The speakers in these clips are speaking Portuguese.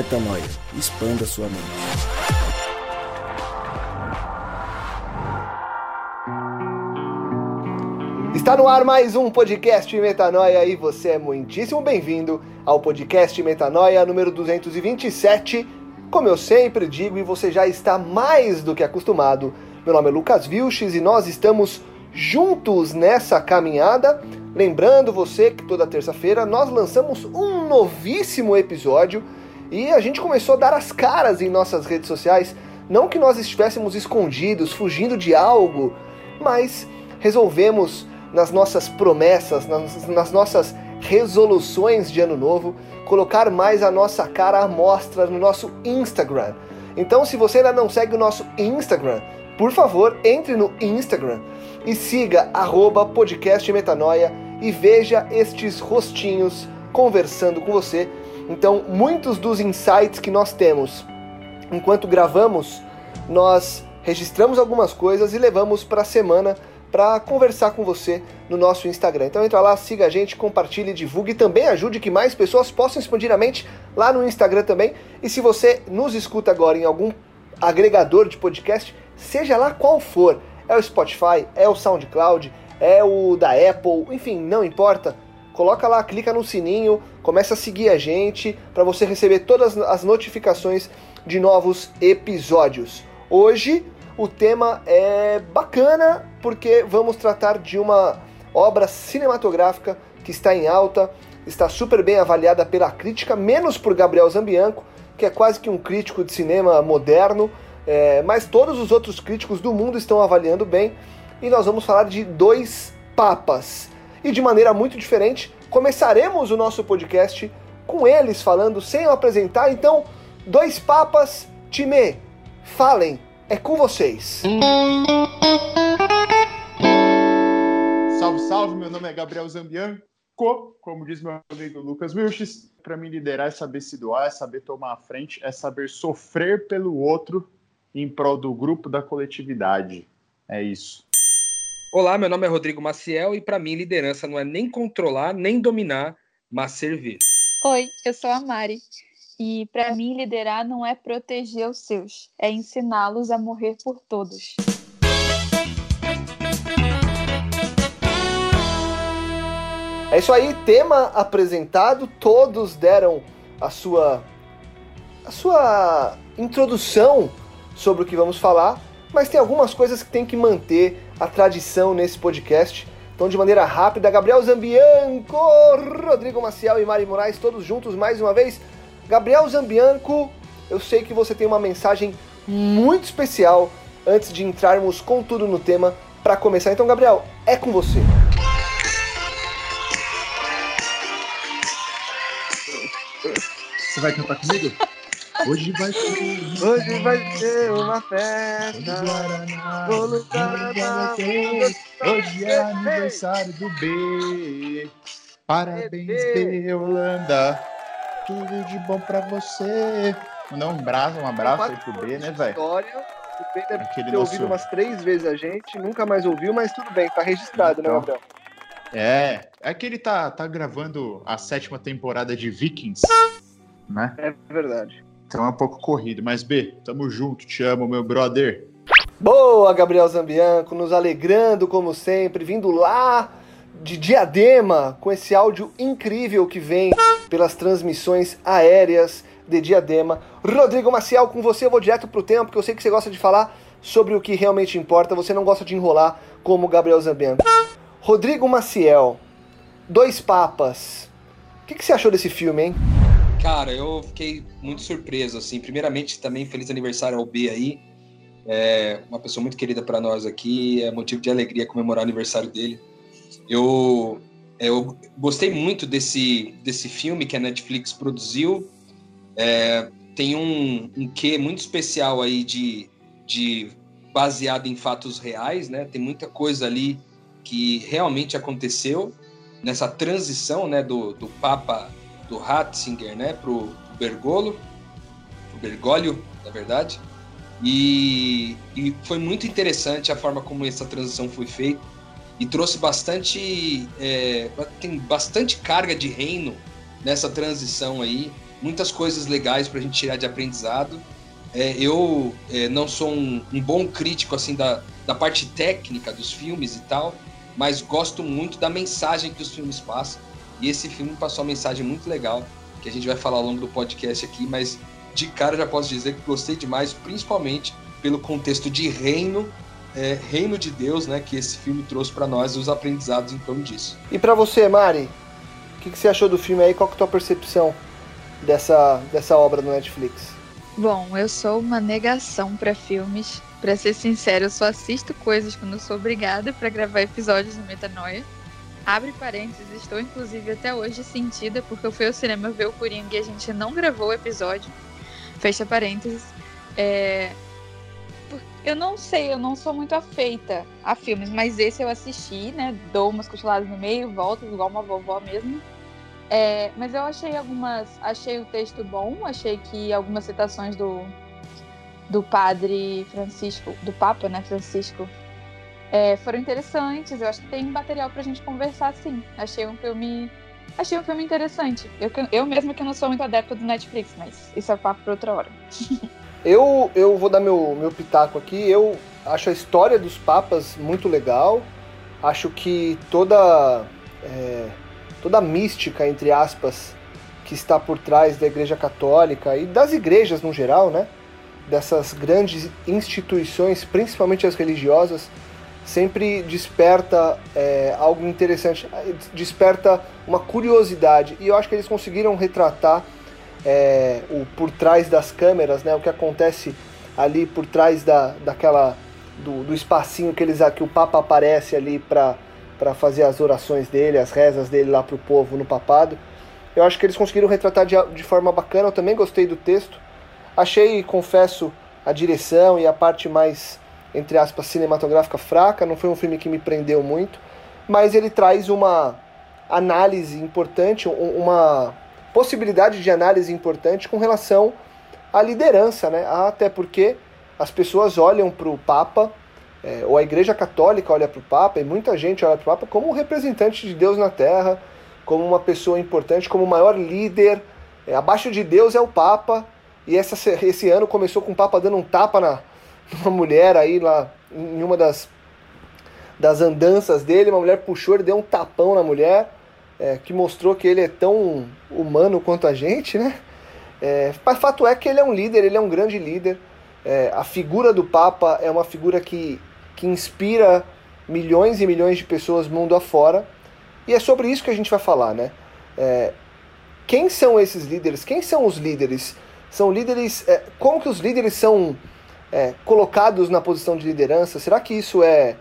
Metanoia. Expanda sua mente. Está no ar mais um podcast Metanoia e você é muitíssimo bem-vindo ao podcast Metanoia número 227. Como eu sempre digo e você já está mais do que acostumado, meu nome é Lucas Vilches e nós estamos juntos nessa caminhada. Lembrando você que toda terça-feira nós lançamos um novíssimo episódio e a gente começou a dar as caras em nossas redes sociais. Não que nós estivéssemos escondidos, fugindo de algo, mas resolvemos nas nossas promessas, nas, nas nossas resoluções de ano novo, colocar mais a nossa cara à mostra no nosso Instagram. Então, se você ainda não segue o nosso Instagram, por favor, entre no Instagram e siga arroba podcast Metanoia e veja estes rostinhos conversando com você. Então, muitos dos insights que nós temos enquanto gravamos, nós registramos algumas coisas e levamos para a semana para conversar com você no nosso Instagram. Então entra lá, siga a gente, compartilhe, divulgue e também ajude que mais pessoas possam expandir a mente lá no Instagram também. E se você nos escuta agora em algum agregador de podcast, seja lá qual for, é o Spotify, é o SoundCloud, é o da Apple, enfim, não importa. Coloca lá, clica no sininho, começa a seguir a gente para você receber todas as notificações de novos episódios. Hoje o tema é bacana porque vamos tratar de uma obra cinematográfica que está em alta, está super bem avaliada pela crítica, menos por Gabriel Zambianco, que é quase que um crítico de cinema moderno, é, mas todos os outros críticos do mundo estão avaliando bem. E nós vamos falar de dois papas. E de maneira muito diferente, começaremos o nosso podcast com eles falando sem eu apresentar. Então, dois papas, time, falem, é com vocês. Salve, salve, meu nome é Gabriel Zambianco, como diz meu amigo Lucas Wilches. Para mim, liderar é saber se doar, é saber tomar a frente, é saber sofrer pelo outro em prol do grupo, da coletividade. É isso. Olá, meu nome é Rodrigo Maciel e para mim liderança não é nem controlar, nem dominar, mas servir. Oi, eu sou a Mari. E para mim liderar não é proteger os seus, é ensiná-los a morrer por todos. É isso aí, tema apresentado, todos deram a sua a sua introdução sobre o que vamos falar, mas tem algumas coisas que tem que manter a tradição nesse podcast. Então, de maneira rápida, Gabriel Zambianco, Rodrigo Maciel e Mari Moraes, todos juntos mais uma vez. Gabriel Zambianco, eu sei que você tem uma mensagem muito especial antes de entrarmos com tudo no tema para começar. Então, Gabriel, é com você. Você vai cantar comigo? Hoje vai ser. Hoje vai ser uma festa. Vou lutar na Hoje é aniversário do B. Parabéns, B, Holanda. Tudo de bom pra você. Mandar um abraço, um abraço aí pro B, né, velho? O B deve Aquele ter ouvido umas três vezes a gente, nunca mais ouviu, mas tudo bem, tá registrado, né, Então. Gabriel? É, é que ele tá, tá gravando a sétima temporada de Vikings, né? É verdade. Então é um pouco corrido. Mas, B, tamo junto, te amo, meu brother. Boa, Gabriel Zambianco, nos alegrando como sempre, vindo lá de Diadema com esse áudio incrível que vem pelas transmissões aéreas de Diadema. Rodrigo Maciel, com você eu vou direto pro tempo, porque eu sei que você gosta de falar sobre o que realmente importa, você não gosta de enrolar como Gabriel Zambianco. Rodrigo Maciel, Dois Papas. O que, que você achou desse filme, hein? Cara, eu fiquei muito surpreso, assim. Primeiramente, também feliz aniversário ao B aí. É uma pessoa muito querida para nós aqui, é motivo de alegria comemorar o aniversário dele. Eu, eu gostei muito desse, desse filme que a Netflix produziu. É, tem um, um quê muito especial aí de, de baseado em fatos reais, né? Tem muita coisa ali que realmente aconteceu nessa transição, né, do, do Papa do Ratzinger, né, pro, Bergolo, pro Bergoglio, na verdade. E, e foi muito interessante a forma como essa transição foi feita e trouxe bastante, é, tem bastante carga de reino nessa transição aí. muitas coisas legais para a gente tirar de aprendizado. É, eu é, não sou um, um, bom crítico assim da, da parte técnica dos filmes e tal, mas gosto muito da mensagem que os filmes passam. E esse filme passou uma mensagem muito legal, que a gente vai falar ao longo do podcast aqui, mas de cara já posso dizer que gostei demais, principalmente pelo contexto de reino, é, reino de Deus, né, que esse filme trouxe para nós e os aprendizados em torno disso. E para você, Mari, o que, que, você achou do filme aí? Qual que é a tua percepção dessa, dessa obra no Netflix? Bom, eu sou uma negação para filmes. Para ser sincero, eu só assisto coisas quando sou obrigada para gravar episódios no Metanoia. Abre parênteses, estou inclusive até hoje sentida porque eu fui ao cinema ver o Coringa e a gente não gravou o episódio. Fecha parênteses. É... Eu não sei, eu não sou muito afeita a filmes, mas esse eu assisti, né? Dou umas cochiladas no meio, volto igual uma vovó mesmo. É, mas eu achei algumas. Achei o texto bom, achei que algumas citações do, do padre Francisco, do Papa, né, Francisco, é, foram interessantes. Eu acho que tem material pra gente conversar sim. Achei um filme achei um filme interessante. Eu, eu mesmo que não sou muito adepta do Netflix, mas isso é papo para outra hora. eu, eu vou dar meu, meu pitaco aqui. Eu acho a história dos papas muito legal. Acho que toda, é, toda a mística, entre aspas, que está por trás da Igreja Católica e das igrejas no geral, né? Dessas grandes instituições, principalmente as religiosas, sempre desperta é, algo interessante, desperta uma curiosidade. E eu acho que eles conseguiram retratar é, o por trás das câmeras, né, o que acontece ali por trás da, daquela do, do espacinho que eles que o Papa aparece ali para para fazer as orações dele, as rezas dele lá para o povo no papado. Eu acho que eles conseguiram retratar de, de forma bacana. Eu também gostei do texto. Achei, confesso, a direção e a parte mais entre aspas, cinematográfica fraca, não foi um filme que me prendeu muito, mas ele traz uma análise importante, uma possibilidade de análise importante com relação à liderança, né? Até porque as pessoas olham para o Papa, é, ou a Igreja Católica olha para o Papa, e muita gente olha para o Papa como um representante de Deus na Terra, como uma pessoa importante, como o maior líder. É, abaixo de Deus é o Papa, e essa, esse ano começou com o Papa dando um tapa na, uma mulher aí lá em uma das, das andanças dele, uma mulher puxou, ele deu um tapão na mulher, é, que mostrou que ele é tão humano quanto a gente, né? É, mas fato é que ele é um líder, ele é um grande líder. É, a figura do Papa é uma figura que, que inspira milhões e milhões de pessoas mundo afora. E é sobre isso que a gente vai falar, né? É, quem são esses líderes? Quem são os líderes? São líderes. É, como que os líderes são é, colocados na posição de liderança? Será que isso é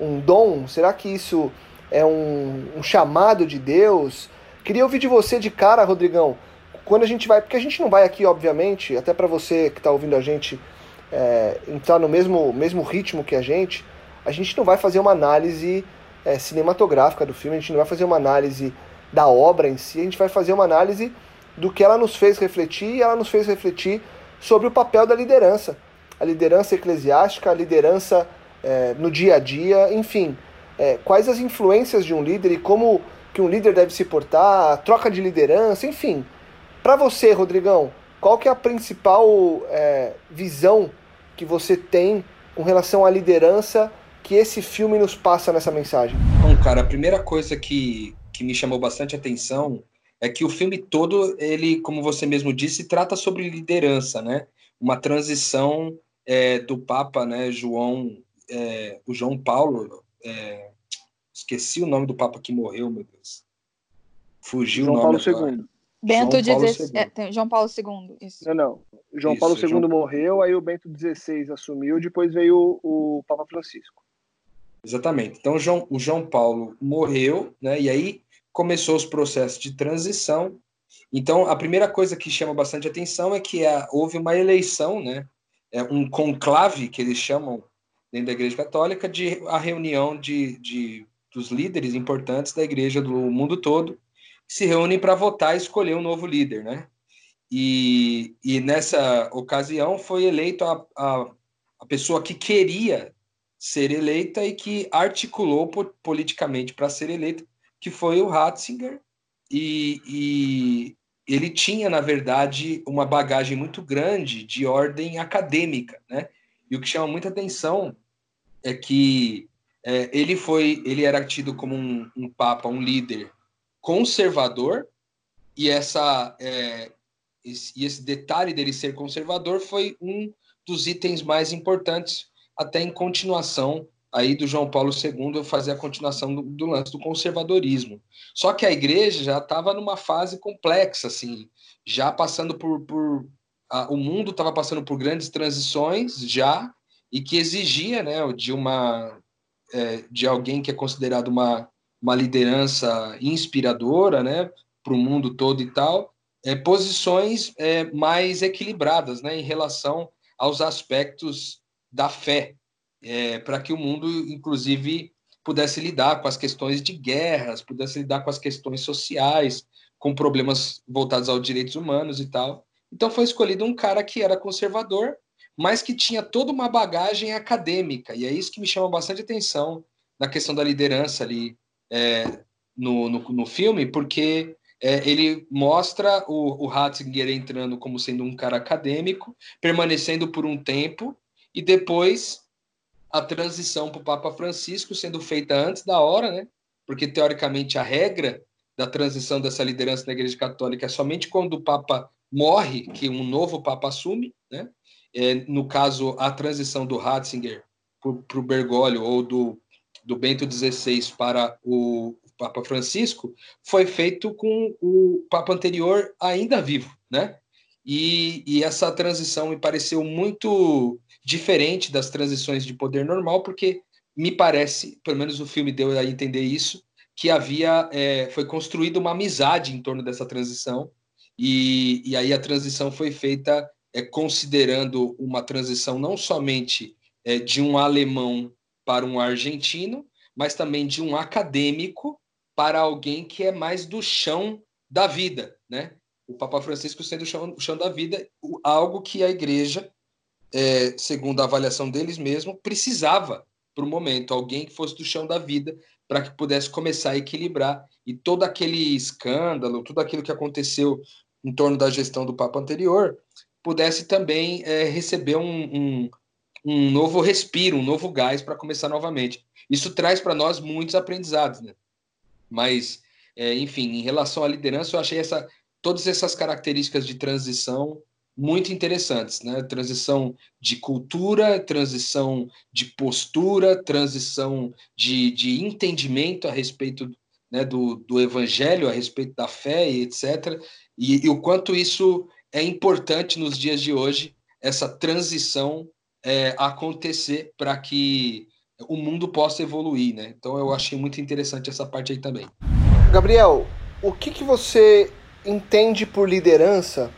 um dom? Será que isso é um, um chamado de Deus? Queria ouvir de você de cara, Rodrigão, quando a gente vai, porque a gente não vai aqui, obviamente, até para você que está ouvindo a gente é, entrar no mesmo, mesmo ritmo que a gente, a gente não vai fazer uma análise é, cinematográfica do filme, a gente não vai fazer uma análise da obra em si, a gente vai fazer uma análise do que ela nos fez refletir e ela nos fez refletir sobre o papel da liderança a liderança eclesiástica, a liderança é, no dia a dia, enfim, é, quais as influências de um líder e como que um líder deve se portar, a troca de liderança, enfim. Para você, Rodrigão, qual que é a principal é, visão que você tem com relação à liderança que esse filme nos passa nessa mensagem? Bom, cara, a primeira coisa que, que me chamou bastante atenção é que o filme todo, ele, como você mesmo disse, trata sobre liderança, né? Uma transição é, do Papa, né, João, é, o João Paulo, é, esqueci o nome do Papa que morreu, meu Deus. Fugiu João o nome Paulo II. Bento XVI. É, João Paulo II. Isso. Não, não. João isso, Paulo II João... morreu, aí o Bento XVI assumiu, depois veio o, o Papa Francisco. Exatamente. Então João, o João Paulo morreu, né? E aí começou os processos de transição. Então a primeira coisa que chama bastante atenção é que a, houve uma eleição, né? É, um conclave, que eles chamam dentro da Igreja Católica, de a reunião de, de dos líderes importantes da Igreja do mundo todo, que se reúnem para votar e escolher um novo líder, né? E, e nessa ocasião foi eleito a, a, a pessoa que queria ser eleita e que articulou politicamente para ser eleita, que foi o Ratzinger, e, e, ele tinha, na verdade, uma bagagem muito grande de ordem acadêmica, né? E o que chama muita atenção é que é, ele foi, ele era tido como um, um, papa, um líder conservador, e essa é, esse, e esse detalhe dele ser conservador foi um dos itens mais importantes até em continuação aí do João Paulo II fazer a continuação do, do lance do conservadorismo. Só que a igreja já estava numa fase complexa, assim, já passando por, por a, o mundo estava passando por grandes transições já e que exigia, né, de uma é, de alguém que é considerado uma, uma liderança inspiradora, né, para o mundo todo e tal, é, posições é, mais equilibradas, né, em relação aos aspectos da fé, é, para que o mundo, inclusive, pudesse lidar com as questões de guerras, pudesse lidar com as questões sociais, com problemas voltados aos direitos humanos e tal. Então foi escolhido um cara que era conservador, mas que tinha toda uma bagagem acadêmica, e é isso que me chama bastante atenção na questão da liderança ali é, no, no, no, filme, porque é, ele mostra o, o Ratzinger entrando como sendo um cara acadêmico, permanecendo por um tempo, e depois a transição para o Papa Francisco sendo feita antes da hora, né? Porque teoricamente a regra da transição dessa liderança na Igreja Católica é somente quando o Papa morre que um novo Papa assume, né? É, no caso, a transição do Ratzinger para o Bergoglio ou do, do Bento XVI para o Papa Francisco foi feito com o Papa anterior ainda vivo, né? E, e essa transição me pareceu muito diferente das transições de poder normal, porque me parece, pelo menos o filme deu a entender isso, que havia é, foi construída uma amizade em torno dessa transição e, e aí a transição foi feita é, considerando uma transição não somente é, de um alemão para um argentino, mas também de um acadêmico para alguém que é mais do chão da vida, né? O Papa Francisco sendo o chão, o chão da vida, algo que a Igreja é, segundo a avaliação deles mesmo, precisava para o momento alguém que fosse do chão da vida para que pudesse começar a equilibrar e todo aquele escândalo, tudo aquilo que aconteceu em torno da gestão do Papa anterior pudesse também é, receber um, um, um, novo respiro, um novo gás para começar novamente. Isso traz para nós muitos aprendizados, né? Mas, é, enfim, em relação à liderança, eu achei essa, todas essas características de transição muito interessantes, né? Transição de cultura, transição de postura, transição de, de entendimento a respeito né, do, do evangelho, a respeito da fé e etc. E, e, o quanto isso é importante nos dias de hoje, essa transição é, acontecer para que o mundo possa evoluir, né? Então eu achei muito interessante essa parte aí também. Gabriel, o que, que você entende por liderança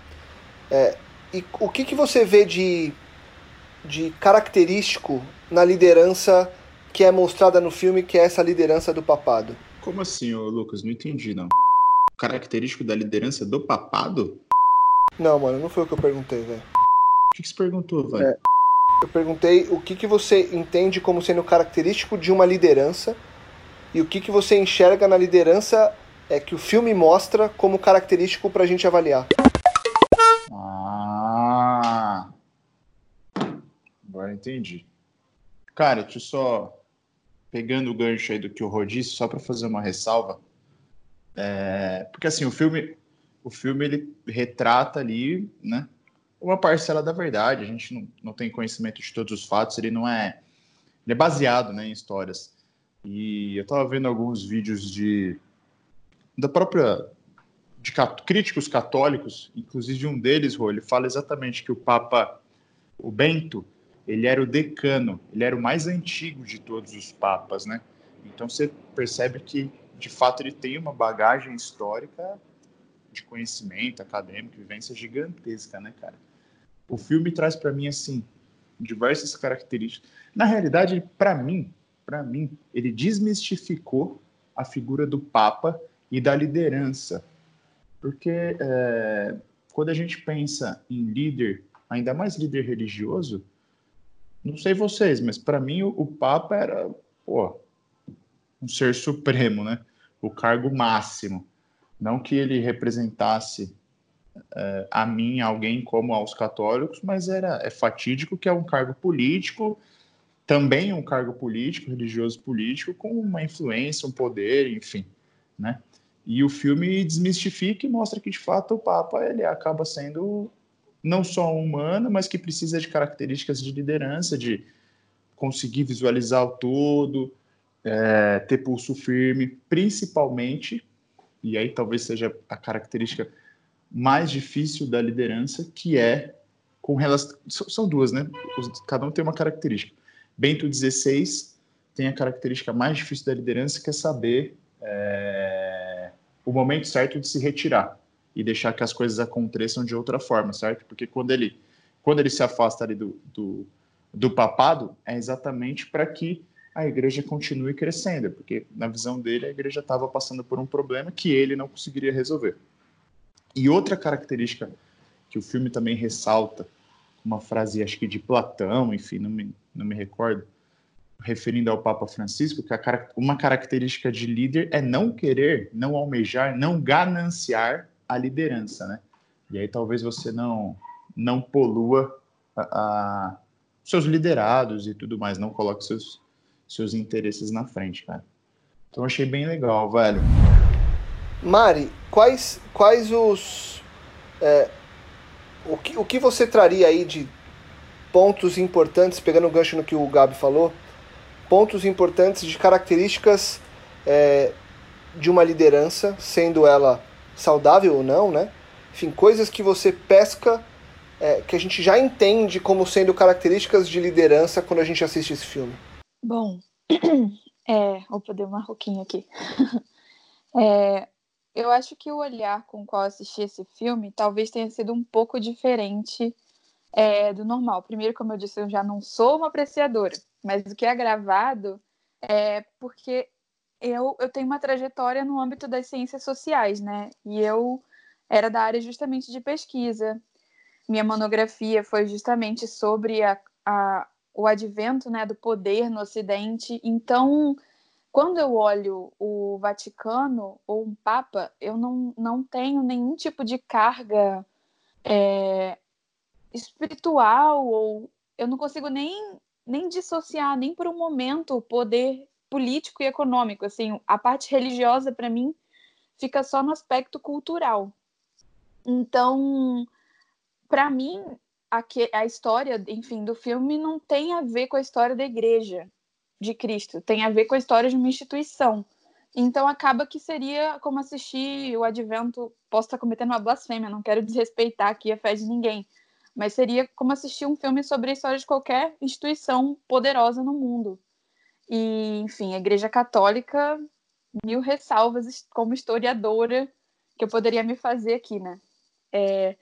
é, e o que, que você vê de, de característico na liderança que é mostrada no filme, que é essa liderança do papado? Como assim, ô Lucas? Não entendi, não. Característico da liderança do papado? Não, mano, não foi o que eu perguntei, velho. O que, que você perguntou, velho? É, eu perguntei o que, que você entende como sendo característico de uma liderança e o que, que você enxerga na liderança é que o filme mostra como característico pra gente avaliar. Agora entendi. Cara, deixa eu só pegando o gancho aí do que o Rô disse, só para fazer uma ressalva. É, porque assim, o filme, o filme ele retrata ali, né, uma parcela da verdade. A gente não, não tem conhecimento de todos os fatos, ele não é. Ele é baseado né, em histórias. E eu estava vendo alguns vídeos de da própria de críticos católicos, inclusive um deles, Rô, ele fala exatamente que o Papa, o Bento, ele era o decano, ele era o mais antigo de todos os papas, né? Então você percebe que, de fato, ele tem uma bagagem histórica de conhecimento acadêmico, vivência gigantesca, né, cara? O filme traz para mim assim diversas características. Na realidade, para mim, para mim, ele desmistificou a figura do Papa e da liderança, porque é, quando a gente pensa em líder, ainda mais líder religioso, não sei vocês, mas para mim o, o, Papa era, pô, um ser supremo, né? O cargo máximo. Não que ele representasse é, a mim, alguém como aos católicos, mas era é fatídico que é um cargo político, também um cargo político, religioso político, com uma influência, um poder, enfim, né? E o filme desmistifica e mostra que de fato o Papa ele acaba sendo não só humano, mas que precisa de características de liderança, de conseguir visualizar o todo, é, ter pulso firme, principalmente, e aí talvez seja a característica mais difícil da liderança, que é com relação. São duas, né? Cada um tem uma característica. Bento XVI tem a característica mais difícil da liderança, que é saber é, o momento certo de se retirar e deixar que as coisas aconteçam de outra forma, certo? Porque quando ele, quando ele se afasta ali do, do, do papado, é exatamente para que a igreja continue crescendo, porque na visão dele a igreja estava passando por um problema que ele não conseguiria resolver. E outra característica que o filme também ressalta, uma frase acho que de Platão, enfim, não me, não me recordo, referindo ao Papa Francisco, que a, uma característica de líder é não querer, não almejar, não gananciar a liderança, né? E aí talvez você não não polua a, a, seus liderados e tudo mais, não coloque seus seus interesses na frente, cara. Então achei bem legal, velho. Mari, quais quais os é, o que o que você traria aí de pontos importantes, pegando o gancho no que o Gabi falou, pontos importantes de características é, de uma liderança, sendo ela saudável ou não, né? Enfim, coisas que você pesca é, que a gente já entende como sendo características de liderança quando a gente assiste esse filme. Bom, é, opa, deu uma roquinha aqui. é, eu acho que o olhar com o qual assisti esse filme talvez tenha sido um pouco diferente é, do normal. Primeiro, como eu disse, eu já não sou uma apreciadora, mas o que é gravado é porque eu, eu tenho uma trajetória no âmbito das ciências sociais, né? E eu era da área justamente de pesquisa. Minha monografia foi justamente sobre a, a, o advento né, do poder no Ocidente. Então, quando eu olho o Vaticano ou um Papa, eu não, não tenho nenhum tipo de carga é, espiritual ou eu não consigo nem, nem dissociar nem por um momento o poder político e econômico. Assim, a parte religiosa para mim fica só no aspecto cultural. Então, para mim, a, a história, enfim, do filme não tem a ver com a história da igreja de Cristo, tem a ver com a história de uma instituição. Então acaba que seria como assistir o advento. Posso estar cometendo uma blasfêmia, não quero desrespeitar aqui a fé de ninguém, mas seria como assistir um filme sobre a história de qualquer instituição poderosa no mundo. E, enfim, a Igreja Católica, mil ressalvas como historiadora que eu poderia me fazer aqui, né? É,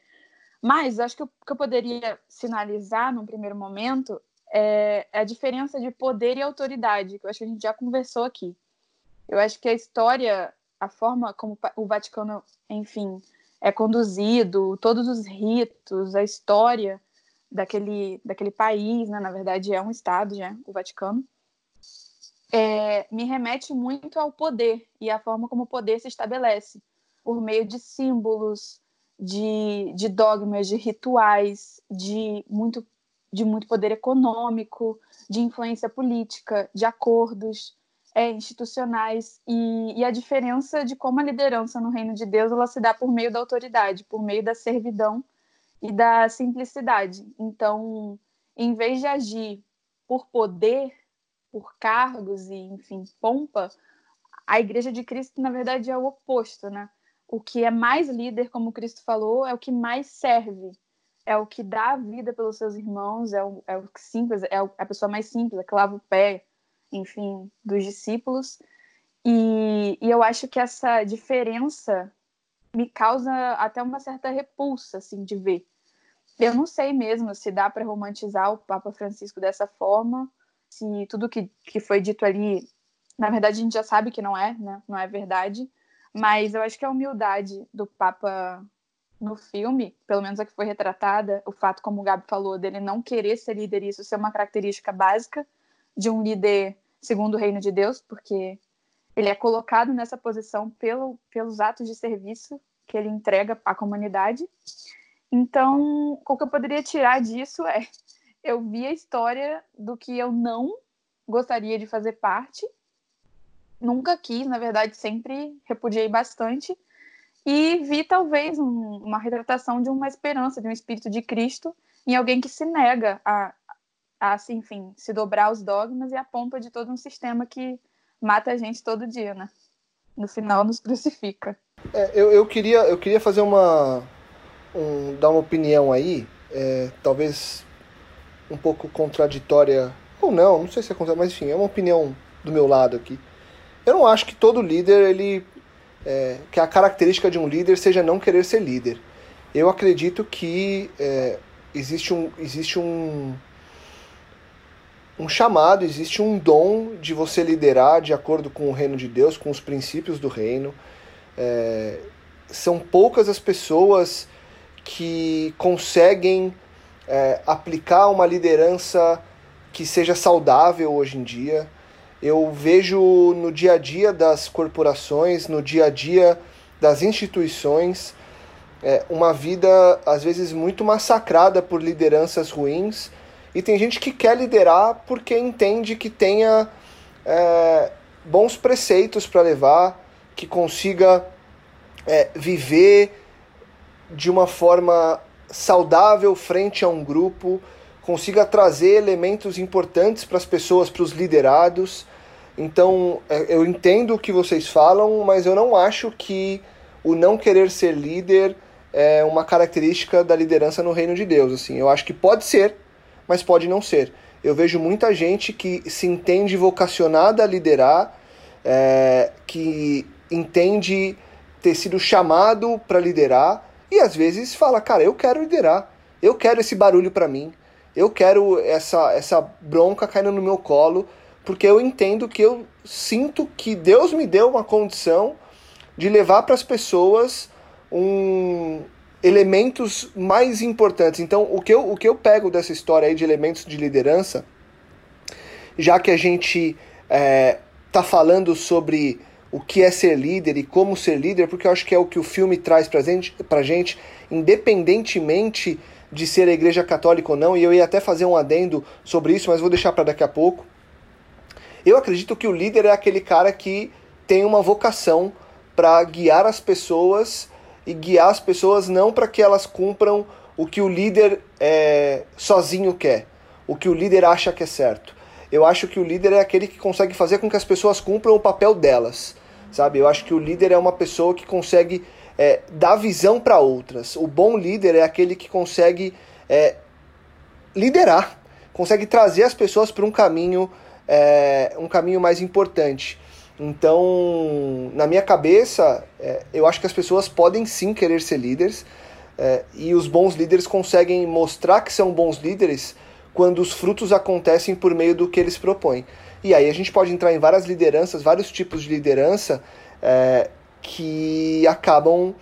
mas acho que o que eu poderia sinalizar num primeiro momento é, a diferença de poder e autoridade, que eu acho que a gente já conversou aqui. Eu acho que a história, a forma como o Vaticano, enfim, é conduzido, todos os ritos, a história daquele, daquele país, né? na verdade é um estado, já, o Vaticano, é, me remete muito ao poder e à forma como o poder se estabelece, por meio de símbolos, de, de dogmas, de rituais, de muito, de muito poder econômico, de influência política, de acordos é, institucionais e, e, a diferença de como a liderança no reino de Deus ela se dá por meio da autoridade, por meio da servidão e da simplicidade. Então, em vez de agir por poder, por cargos e, enfim, pompa, a igreja de Cristo, na verdade, é o oposto, né? O que é mais líder, como Cristo falou, é o que mais serve, é o que dá a vida pelos seus irmãos, é o, é o simples, é a pessoa mais simples, é que lava o pé, enfim, dos discípulos. E, e eu acho que essa diferença me causa até uma certa repulsa, assim, de ver. Eu não sei mesmo se dá para romantizar o Papa Francisco dessa forma, se tudo que, que foi dito ali, na verdade a gente já sabe que não é, né? Não é verdade. Mas eu acho que a humildade do Papa no filme, pelo menos a que foi retratada, o fato, como o Gabi falou, dele não querer ser líder, isso ser uma característica básica de um líder segundo o reino de Deus, porque ele é colocado nessa posição pelo, pelos atos de serviço que ele entrega à comunidade. Então, o que eu poderia tirar disso é eu vi a história do que eu não gostaria de fazer parte. Nunca quis, na verdade, sempre repudiei bastante. E vi talvez um, uma retratação de uma esperança, de um espírito de Cristo em alguém que se nega a, a assim, enfim, se dobrar aos dogmas e a pompa de todo um sistema que mata a gente todo dia, né? No final nos crucifica. É, eu, eu, queria, eu queria fazer uma. Um, dar uma opinião aí, é, talvez um pouco contraditória, ou não, não sei se é contraditória, mas enfim, é uma opinião do meu lado aqui. Eu não acho que todo líder, ele. É, que a característica de um líder seja não querer ser líder. Eu acredito que é, existe um. Existe um um chamado, existe um dom de você liderar de acordo com o reino de Deus, com os princípios do reino. É, são poucas as pessoas que conseguem é, aplicar uma liderança que seja saudável hoje em dia. Eu vejo no dia a dia das corporações, no dia a dia das instituições, é, uma vida às vezes muito massacrada por lideranças ruins. E tem gente que quer liderar porque entende que tenha é, bons preceitos para levar, que consiga é, viver de uma forma saudável frente a um grupo, consiga trazer elementos importantes para as pessoas, para os liderados. Então, é, eu entendo o que vocês falam, mas eu não acho que o não querer ser líder é uma característica da liderança no reino de Deus. Assim, eu acho que pode ser, mas pode não ser. Eu vejo muita gente que se entende vocacionada a liderar, é, que entende ter sido chamado para liderar e às vezes fala, cara, eu quero liderar, eu quero esse barulho para mim, eu quero essa, essa bronca caindo no meu colo, porque eu entendo que eu sinto que Deus me deu uma condição de levar para as pessoas um elementos mais importantes. Então, o que, eu, o que eu pego dessa história aí de elementos de liderança, já que a gente é, tá falando sobre o que é ser líder e como ser líder, porque eu acho que é o que o filme traz pra gente, pra gente independentemente de ser a igreja católica ou não, e eu ia até fazer um adendo sobre isso, mas vou deixar para daqui a pouco. Eu acredito que o líder é aquele cara que tem uma vocação para guiar as pessoas e guiar as pessoas não para que elas cumpram o que o líder é, sozinho quer, o que o líder acha que é certo. Eu acho que o líder é aquele que consegue fazer com que as pessoas cumpram o papel delas sabe? Eu acho que o líder é uma pessoa que consegue é, dar visão para outras. O bom líder é aquele que consegue é, liderar, consegue trazer as pessoas para um caminho, é, um caminho mais importante. Então, na minha cabeça, é, eu acho que as pessoas podem sim querer ser líderes é, e os bons líderes conseguem mostrar que são bons líderes quando os frutos acontecem por meio do que eles propõem. E aí a gente pode entrar em várias lideranças, vários tipos de liderança é, que acabam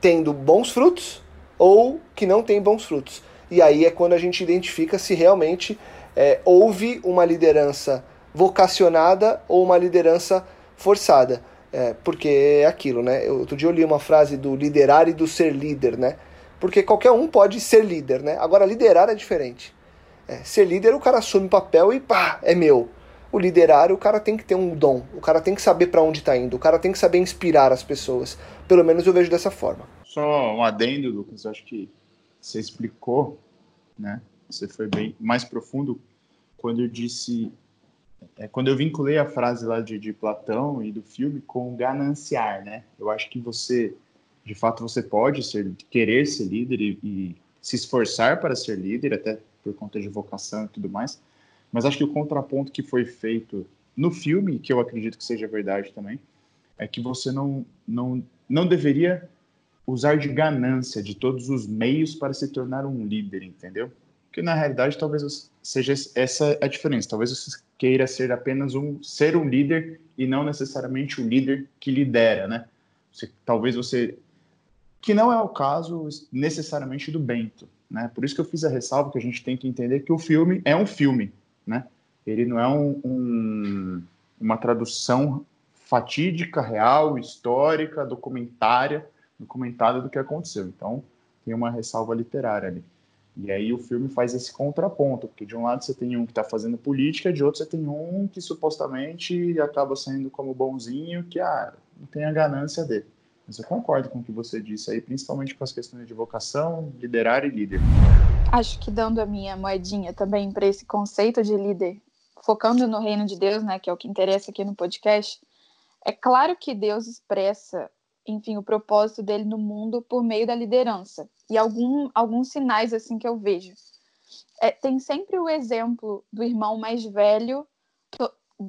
tendo bons frutos ou que não têm bons frutos. E aí é quando a gente identifica se realmente é, houve uma liderança vocacionada ou uma liderança forçada. É, porque é aquilo, né? Eu, outro dia eu li uma frase do liderar e do ser líder, né? Porque qualquer um pode ser líder, né? Agora, liderar é diferente. É, ser líder, o cara assume papel e pá, é meu o liderar, o cara tem que ter um dom, o cara tem que saber para onde está indo, o cara tem que saber inspirar as pessoas. Pelo menos eu vejo dessa forma. Só um adendo, Lucas, acho que você explicou, né? Você foi bem mais profundo quando eu disse, é, quando eu vinculei a frase lá de, de Platão e do filme com gananciar, né? Eu acho que você, de fato, você pode ser, querer ser líder e, e se esforçar para ser líder, até por conta de vocação e tudo mais mas acho que o contraponto que foi feito no filme, que eu acredito que seja verdade também, é que você não, não, não deveria usar de ganância de todos os meios para se tornar um líder, entendeu? Porque na realidade talvez seja essa a diferença. Talvez você queira ser apenas um ser um líder e não necessariamente o líder que lidera, né? Você, talvez você que não é o caso necessariamente do Bento, né? Por isso que eu fiz a ressalva que a gente tem que entender que o filme é um filme, né? Ele não é um, um, uma tradução fatídica, real, histórica, documentária documentada do que aconteceu. Então, tem uma ressalva literária ali. E aí o filme faz esse contraponto, porque de um lado você tem um que está fazendo política, de outro você tem um que supostamente acaba sendo como bonzinho, que ah, não tem a ganância dele. Mas eu concordo com o que você disse aí, principalmente com as questões de vocação, liderar e líder. Acho que dando a minha moedinha também para esse conceito de líder, focando no reino de Deus, né, que é o que interessa aqui no podcast, é claro que Deus expressa enfim, o propósito dele no mundo por meio da liderança. E algum, alguns sinais assim que eu vejo. É, tem sempre o exemplo do irmão mais velho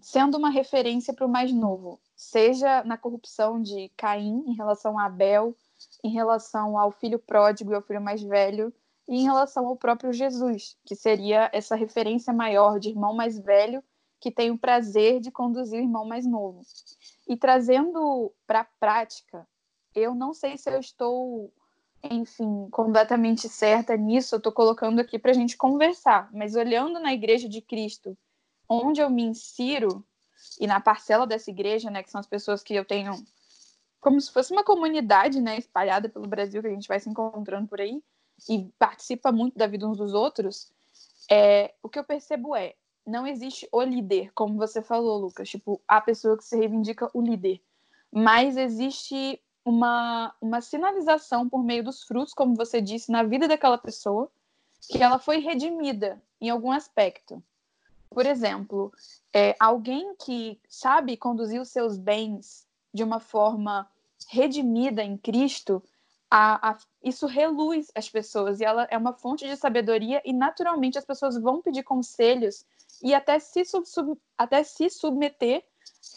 sendo uma referência para o mais novo, seja na corrupção de Caim em relação a Abel, em relação ao filho pródigo e ao filho mais velho, e em relação ao próprio Jesus, que seria essa referência maior de irmão mais velho que tem o prazer de conduzir o irmão mais novo. E trazendo para a prática, eu não sei se eu estou, enfim, completamente certa nisso, eu estou colocando aqui para a gente conversar, mas olhando na Igreja de Cristo, onde eu me insiro, e na parcela dessa igreja, né, que são as pessoas que eu tenho como se fosse uma comunidade, né, espalhada pelo Brasil que a gente vai se encontrando por aí e participa muito da vida uns dos outros, é, o que eu percebo é não existe o líder, como você falou, Lucas, tipo, a pessoa que se reivindica o líder. Mas existe uma, uma sinalização por meio dos frutos, como você disse, na vida daquela pessoa, que ela foi redimida em algum aspecto. Por exemplo, é, alguém que sabe conduzir os seus bens de uma forma redimida em Cristo, a, a, isso reluz as pessoas e ela é uma fonte de sabedoria e naturalmente as pessoas vão pedir conselhos e até se, sub, sub, até se submeter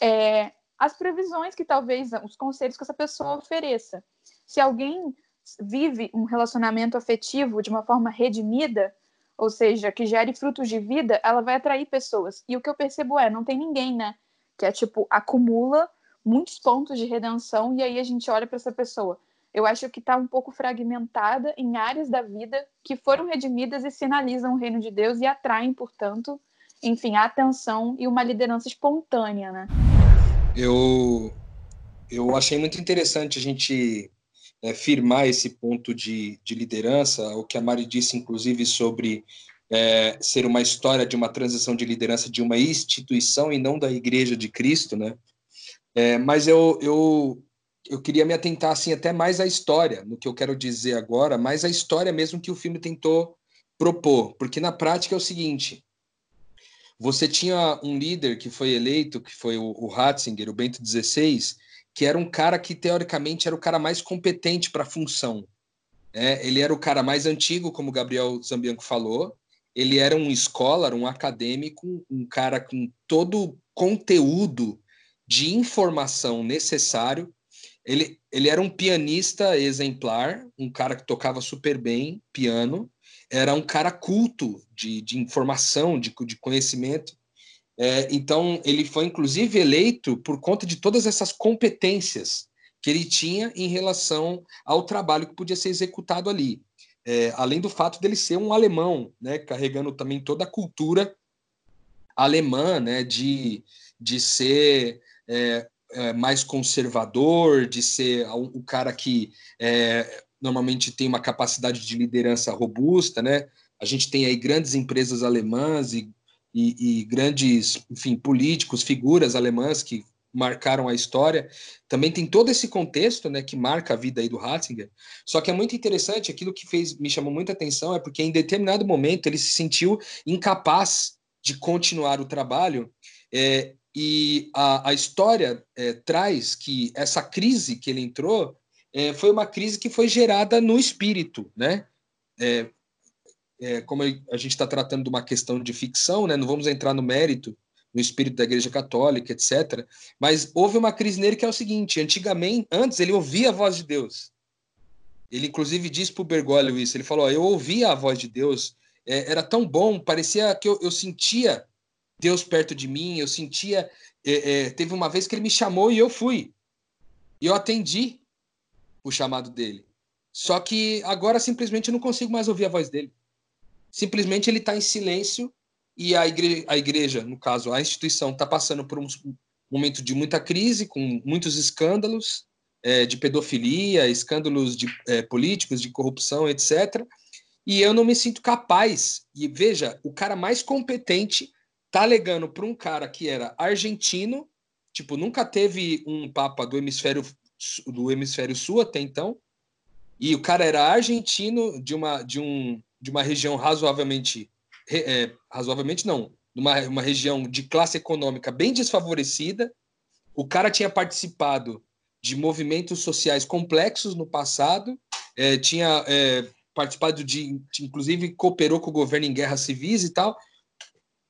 é, às previsões que talvez, os conselhos que essa pessoa ofereça. Se alguém vive um relacionamento afetivo de uma forma redimida, ou seja, que gere frutos de vida, ela vai atrair pessoas. E o que eu percebo é, não tem ninguém, né, que é tipo acumula muitos pontos de redenção e aí a gente olha para essa pessoa. Eu acho que está um pouco fragmentada em áreas da vida que foram redimidas e sinalizam o reino de Deus e atraem, portanto, enfim, a atenção e uma liderança espontânea, né? Eu, eu achei muito interessante a gente é, firmar esse ponto de, de liderança, o que a Mari disse, inclusive, sobre é, ser uma história de uma transição de liderança de uma instituição e não da Igreja de Cristo, né? É, mas eu, eu, eu queria me atentar assim até mais à história, no que eu quero dizer agora, mais à história mesmo que o filme tentou propor, porque na prática é o seguinte: você tinha um líder que foi eleito, que foi o, o Ratzinger, o Bento XVI, que era um cara que, teoricamente, era o cara mais competente para a função. É, ele era o cara mais antigo, como o Gabriel Zambianco falou. Ele era um scholar, um acadêmico, um cara com todo o conteúdo de informação necessário. Ele, ele era um pianista exemplar, um cara que tocava super bem piano era um cara culto de, de informação, de, de conhecimento. É, então, ele foi inclusive eleito por conta de todas essas competências que ele tinha em relação ao trabalho que podia ser executado ali. É, além do fato dele ser um alemão, né, carregando também toda a cultura alemã, né, de, de ser é, é mais conservador, de ser o, o cara que é, normalmente tem uma capacidade de liderança robusta, né? A gente tem aí grandes empresas alemãs e, e, e grandes, enfim, políticos, figuras alemãs que marcaram a história. Também tem todo esse contexto, né, que marca a vida aí do Ratzinger. Só que é muito interessante, aquilo que fez me chamou muita atenção é porque em determinado momento ele se sentiu incapaz de continuar o trabalho. É, e a, a história é, traz que essa crise que ele entrou é, foi uma crise que foi gerada no espírito, né? É, como a gente está tratando de uma questão de ficção, né? Não vamos entrar no mérito, no espírito da Igreja Católica, etc. Mas houve uma crise nele que é o seguinte: antigamente, antes ele ouvia a voz de Deus. Ele inclusive disse para o Bergoglio isso. Ele falou: eu ouvia a voz de Deus, é, era tão bom, parecia que eu, eu sentia Deus perto de mim, eu sentia. É, é, teve uma vez que ele me chamou e eu fui. E eu atendi o chamado dele. Só que agora simplesmente eu não consigo mais ouvir a voz dele. Simplesmente ele está em silêncio e a igreja, a igreja, no caso, a instituição, está passando por um momento de muita crise, com muitos escândalos, é, de pedofilia, escândalos de, é, políticos, de corrupção, etc. E eu não me sinto capaz. E veja, o cara mais competente tá alegando para um cara que era argentino, tipo, nunca teve um papa do hemisfério do hemisfério sul até então, e o cara era argentino de uma de um de uma região razoavelmente é, razoavelmente não, uma, uma região de classe econômica bem desfavorecida. O cara tinha participado de movimentos sociais complexos no passado, é, tinha é, participado de, inclusive, cooperou com o governo em guerras civis e tal.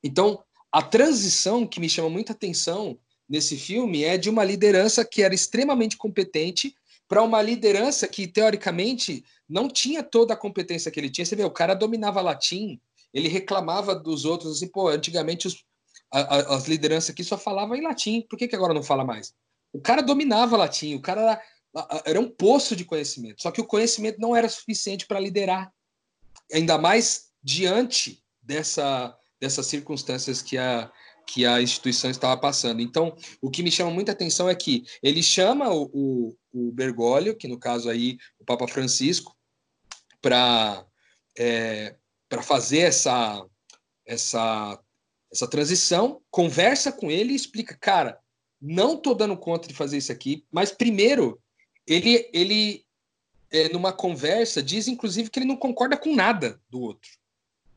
Então, a transição que me chama muita atenção nesse filme é de uma liderança que era extremamente competente para uma liderança que, teoricamente, não tinha toda a competência que ele tinha. Você vê, o cara dominava latim, ele reclamava dos outros, assim, pô, antigamente os, a, a, as lideranças aqui só falavam em latim, por que, que agora não fala mais? O cara dominava latim, o cara era, era um poço de conhecimento, só que o conhecimento não era suficiente para liderar, ainda mais diante dessa, dessas circunstâncias que a, que a instituição estava passando. Então, o que me chama muita atenção é que ele chama o, o, o Bergoglio, que no caso aí o Papa Francisco, para é, para fazer essa, essa, essa transição, conversa com ele e explica, cara, não tô dando conta de fazer isso aqui, mas primeiro ele ele é, numa conversa diz inclusive que ele não concorda com nada do outro.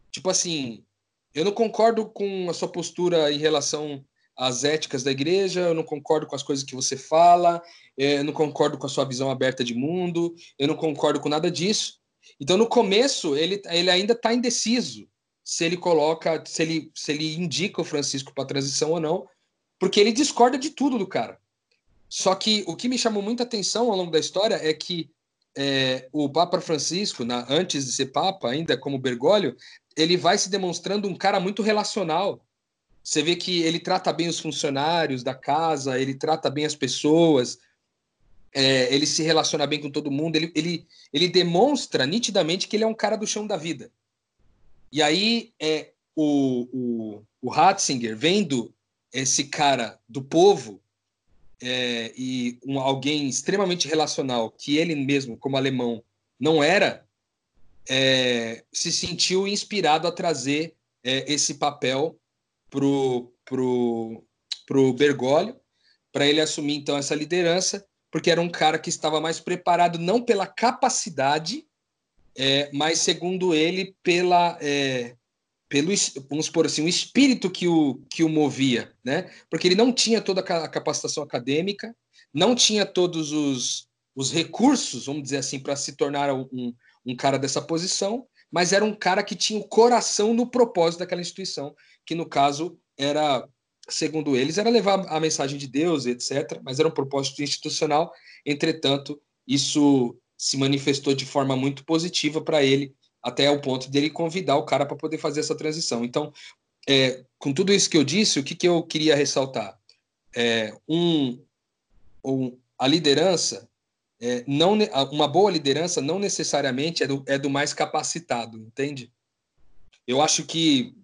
Tipo assim, eu não concordo com a sua postura em relação às éticas da igreja, eu não concordo com as coisas que você fala, é, eu não concordo com a sua visão aberta de mundo, eu não concordo com nada disso. Então, no começo, ele, ele ainda está indeciso se ele coloca, se ele, se ele indica o Francisco para transição ou não, porque ele discorda de tudo do cara. Só que o que me chamou muita atenção ao longo da história é que é, o Papa Francisco, na, antes de ser Papa, ainda como Bergoglio, ele vai se demonstrando um cara muito relacional. Você vê que ele trata bem os funcionários da casa, ele trata bem as pessoas, é, ele se relaciona bem com todo mundo, ele, ele, ele demonstra nitidamente que ele é um cara do chão da vida. E aí é, o, o, o Ratzinger, vendo esse cara do povo é, e um, alguém extremamente relacional, que ele mesmo, como alemão, não era, é, se sentiu inspirado a trazer é, esse papel pro, pro, pro Bergoglio, para ele assumir então essa liderança porque era um cara que estava mais preparado não pela capacidade, é, mas segundo ele pela é, pelo vamos por assim o espírito que o que o movia, né? Porque ele não tinha toda a capacitação acadêmica, não tinha todos os, os recursos, vamos dizer assim, para se tornar um, um cara dessa posição, mas era um cara que tinha o coração no propósito daquela instituição, que no caso era segundo eles, era levar a mensagem de Deus, etc., mas era um propósito institucional. Entretanto, isso se manifestou de forma muito positiva para ele, até o ponto dele convidar o cara para poder fazer essa transição. Então, é, com tudo isso que eu disse, o que, que eu queria ressaltar? É, um, um, a liderança, é, não, uma boa liderança não necessariamente é do, é do mais capacitado, entende? Eu acho que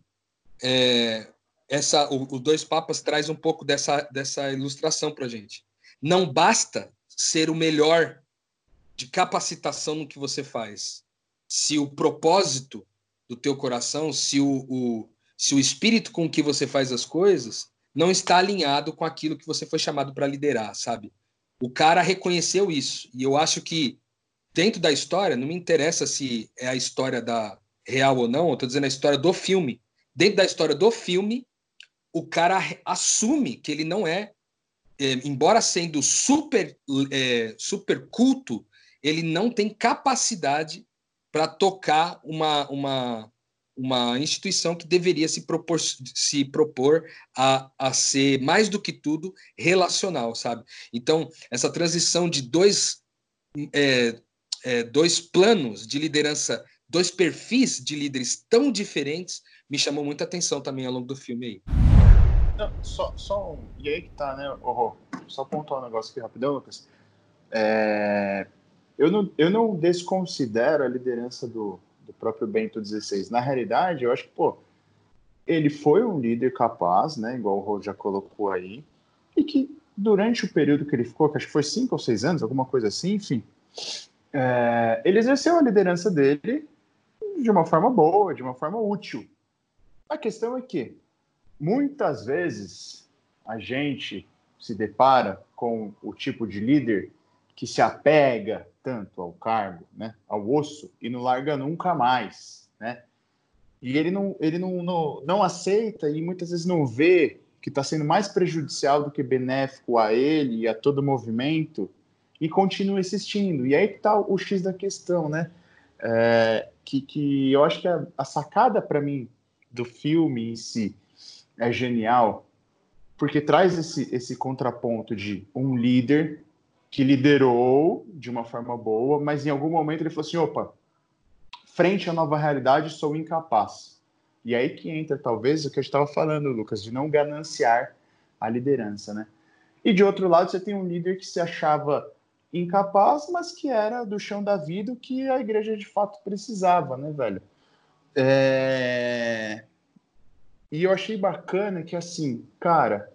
é, essa, o, o Dois Papas traz um pouco dessa, dessa ilustração para a gente. Não basta ser o melhor de capacitação no que você faz. Se o propósito do teu coração, se o, o, se o espírito com que você faz as coisas não está alinhado com aquilo que você foi chamado para liderar, sabe? O cara reconheceu isso. E eu acho que dentro da história, não me interessa se é a história da real ou não, eu estou dizendo a história do filme. Dentro da história do filme, o cara assume que ele não é, é embora sendo super, é, super culto, ele não tem capacidade para tocar uma, uma, uma instituição que deveria se propor, se propor a, a ser, mais do que tudo, relacional, sabe? Então, essa transição de dois, é, é, dois planos de liderança, dois perfis de líderes tão diferentes, me chamou muita atenção também ao longo do filme aí. Não, só, só um, e aí que tá, né, oh, só pontuar um negócio aqui rapidão, Lucas. É, eu, não, eu não desconsidero a liderança do, do próprio Bento XVI. Na realidade, eu acho que, pô, ele foi um líder capaz, né, igual o Rô já colocou aí, e que durante o período que ele ficou, que acho que foi cinco ou seis anos, alguma coisa assim, enfim, é, ele exerceu a liderança dele de uma forma boa, de uma forma útil. A questão é que, muitas vezes, a gente se depara com o tipo de líder que se apega tanto ao cargo, né, ao osso, e não larga nunca mais, né? E ele não, ele não, não, não aceita e muitas vezes não vê que está sendo mais prejudicial do que benéfico a ele e a todo o movimento e continua insistindo. E aí que está o X da questão, né? É, que, que eu acho que a, a sacada para mim do filme em si é genial, porque traz esse, esse contraponto de um líder que liderou de uma forma boa, mas em algum momento ele falou assim: opa, frente à nova realidade, sou incapaz. E aí que entra, talvez, o que eu estava falando, Lucas, de não gananciar a liderança, né? E de outro lado, você tem um líder que se achava incapaz, mas que era do chão da vida que a igreja de fato precisava, né, velho? É... E eu achei bacana que, assim, cara,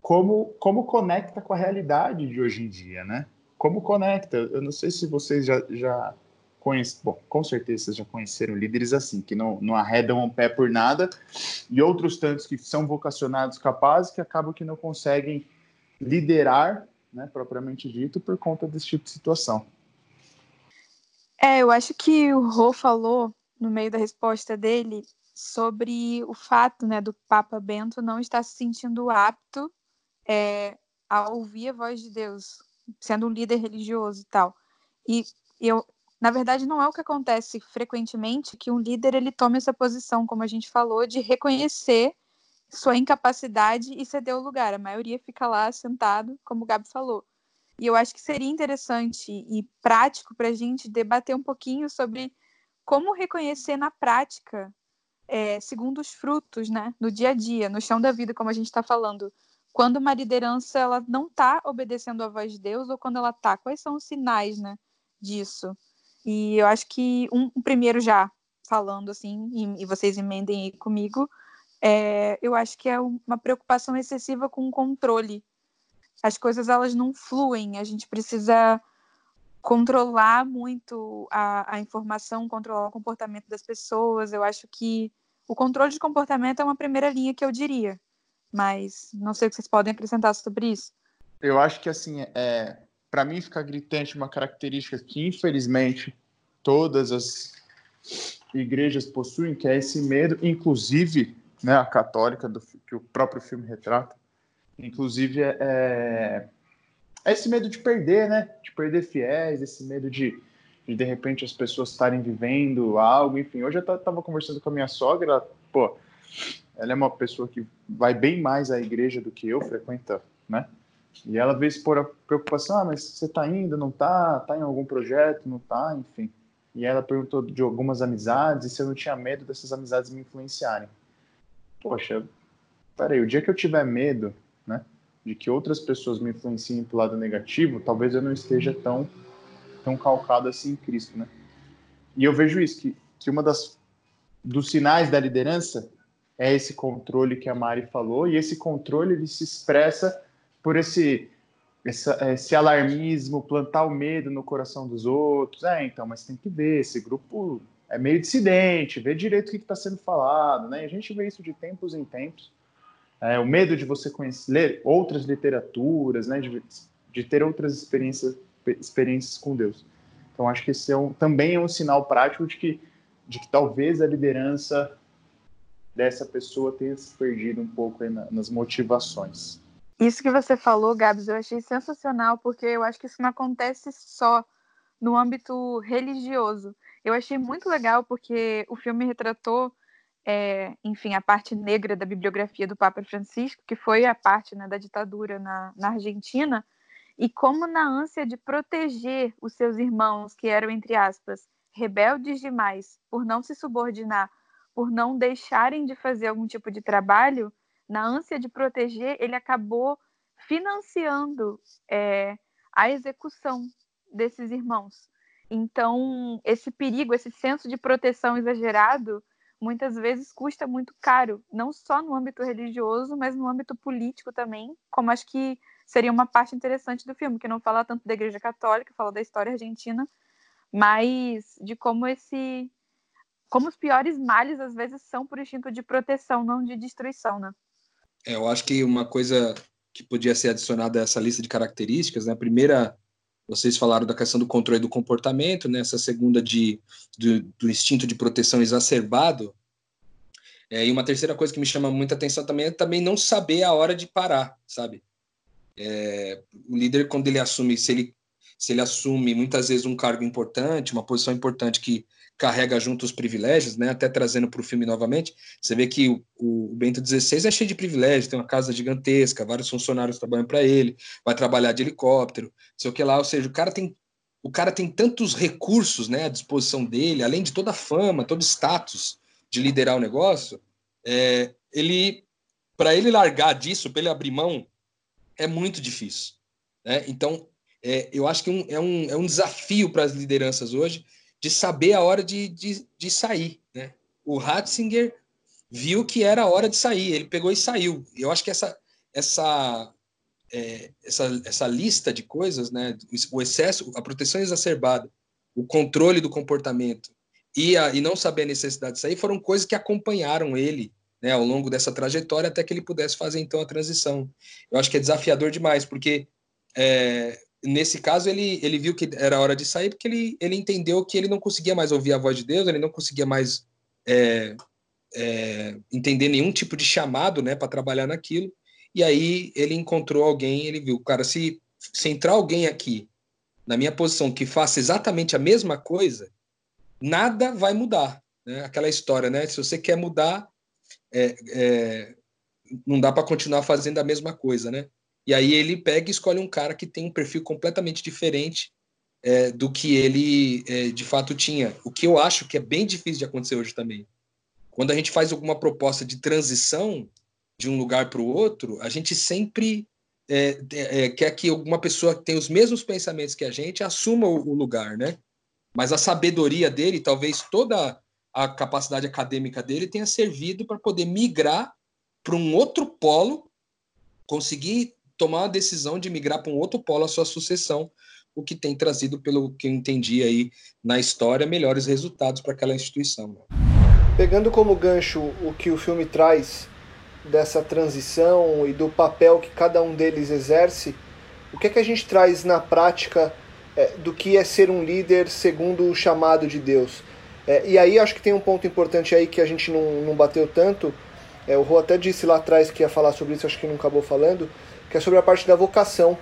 como, como conecta com a realidade de hoje em dia, né? Como conecta? Eu não sei se vocês já, já conhecem, bom, com certeza vocês já conheceram líderes assim, que não, não arredam um pé por nada, e outros tantos que são vocacionados capazes que acabam que não conseguem liderar, né, propriamente dito, por conta desse tipo de situação. É, eu acho que o Rô falou no meio da resposta dele sobre o fato, né, do Papa Bento não estar se sentindo apto é, a ouvir a voz de Deus, sendo um líder religioso e tal. E eu, na verdade, não é o que acontece frequentemente que um líder ele tome essa posição, como a gente falou, de reconhecer sua incapacidade e ceder o lugar. A maioria fica lá sentado, como o Gabi falou. E eu acho que seria interessante e prático para a gente debater um pouquinho sobre como reconhecer na prática, é, segundo os frutos, né, no dia a dia, no chão da vida, como a gente está falando, quando uma liderança ela não está obedecendo à voz de Deus ou quando ela está, quais são os sinais, né, disso? E eu acho que um, um primeiro já falando assim e, e vocês emendem aí comigo, é, eu acho que é uma preocupação excessiva com o controle. As coisas elas não fluem, a gente precisa controlar muito a, a informação, controlar o comportamento das pessoas. Eu acho que o controle de comportamento é uma primeira linha que eu diria mas não sei o que vocês podem acrescentar sobre isso. Eu acho que, assim, é, para mim fica gritante uma característica que, infelizmente, todas as igrejas possuem, que é esse medo, inclusive né, a católica, do, que o próprio filme retrata, inclusive é, é, esse medo de perder, né? De perder fiéis, esse medo de, de, de repente, as pessoas estarem vivendo algo, enfim. Hoje eu estava conversando com a minha sogra, pô, ela é uma pessoa que vai bem mais à igreja do que eu frequenta, né? E ela vê por a preocupação, ah, mas você tá indo, não tá? Tá em algum projeto, não tá? Enfim. E ela perguntou de algumas amizades e se eu não tinha medo dessas amizades me influenciarem. Poxa, peraí, o dia que eu tiver medo, de que outras pessoas me influenciem pro lado negativo, talvez eu não esteja tão, tão calcado assim em Cristo, né? E eu vejo isso, que, que uma das dos sinais da liderança é esse controle que a Mari falou, e esse controle ele se expressa por esse, esse alarmismo, plantar o medo no coração dos outros. É, então, mas tem que ver, esse grupo é meio dissidente, vê direito o que está sendo falado, né? a gente vê isso de tempos em tempos. É, o medo de você conhecer, ler outras literaturas, né? De, de ter outras experiências, experiências com Deus. Então, acho que esse é um, também é um sinal prático de que, de que talvez a liderança dessa pessoa tenha se perdido um pouco na, nas motivações. Isso que você falou, Gabs, eu achei sensacional, porque eu acho que isso não acontece só no âmbito religioso. Eu achei muito legal porque o filme retratou, é, enfim, a parte negra da bibliografia do Papa Francisco, que foi a parte né, da ditadura na, na Argentina, e como na ânsia de proteger os seus irmãos, que eram, entre aspas, rebeldes demais por não se subordinar por não deixarem de fazer algum tipo de trabalho, na ânsia de proteger, ele acabou financiando é, a execução desses irmãos. Então, esse perigo, esse senso de proteção exagerado, muitas vezes custa muito caro, não só no âmbito religioso, mas no âmbito político também, como acho que seria uma parte interessante do filme, que não fala tanto da Igreja Católica, fala da história argentina, mas de como esse como os piores males às vezes são por instinto de proteção, não de destruição, né? É, eu acho que uma coisa que podia ser adicionada a essa lista de características, né? A primeira, vocês falaram da questão do controle do comportamento, né? Essa segunda de do, do instinto de proteção exacerbado. É, e uma terceira coisa que me chama muita atenção também é também não saber a hora de parar, sabe? É, o líder quando ele assume, se ele se ele assume muitas vezes um cargo importante, uma posição importante que carrega junto os privilégios, né? Até trazendo para o filme novamente, você vê que o, o, Bento XVI é cheio de privilégios, tem uma casa gigantesca, vários funcionários trabalham para ele, vai trabalhar de helicóptero, sei o que lá, ou seja, o cara tem o cara tem tantos recursos, né, à disposição dele, além de toda a fama, todo status de liderar o negócio, é, ele para ele largar disso, para ele abrir mão, é muito difícil, né? Então é, eu acho que um, é, um, é um desafio para as lideranças hoje de saber a hora de, de, de sair. Né? O Ratzinger viu que era a hora de sair, ele pegou e saiu. Eu acho que essa, essa, é, essa, essa lista de coisas, né, o excesso, a proteção exacerbada, o controle do comportamento e, a, e não saber a necessidade de sair foram coisas que acompanharam ele né, ao longo dessa trajetória até que ele pudesse fazer então a transição. Eu acho que é desafiador demais, porque é, nesse caso, ele, ele viu que era hora de sair porque ele, ele entendeu que ele não conseguia mais ouvir a voz de Deus, ele não conseguia mais é, é, entender nenhum tipo de chamado né, para trabalhar naquilo. E aí ele encontrou alguém, ele viu, cara, se, se entrar alguém aqui na minha posição que faça exatamente a mesma coisa, nada vai mudar. Né? Aquela história, né? Se você quer mudar, é, é não dá para continuar fazendo a mesma coisa, né? E aí ele pega e escolhe um cara que tem um perfil completamente diferente é, do que ele é, de fato tinha. O que eu acho que é bem difícil de acontecer hoje também. Quando a gente faz alguma proposta de transição de um lugar para o outro, a gente sempre é, é, quer que alguma pessoa que tem os mesmos pensamentos que a gente assuma o, o lugar, né? Mas a sabedoria dele, talvez toda a capacidade acadêmica dele tenha servido para poder migrar para um outro polo, conseguir tomar a decisão de migrar para um outro polo a sua sucessão, o que tem trazido, pelo que eu entendi aí na história, melhores resultados para aquela instituição. Pegando como gancho o que o filme traz dessa transição e do papel que cada um deles exerce, o que é que a gente traz na prática é, do que é ser um líder segundo o chamado de Deus? É, e aí acho que tem um ponto importante aí que a gente não, não bateu tanto. É, o Rô até disse lá atrás que ia falar sobre isso, acho que não acabou falando que é sobre a parte da vocação.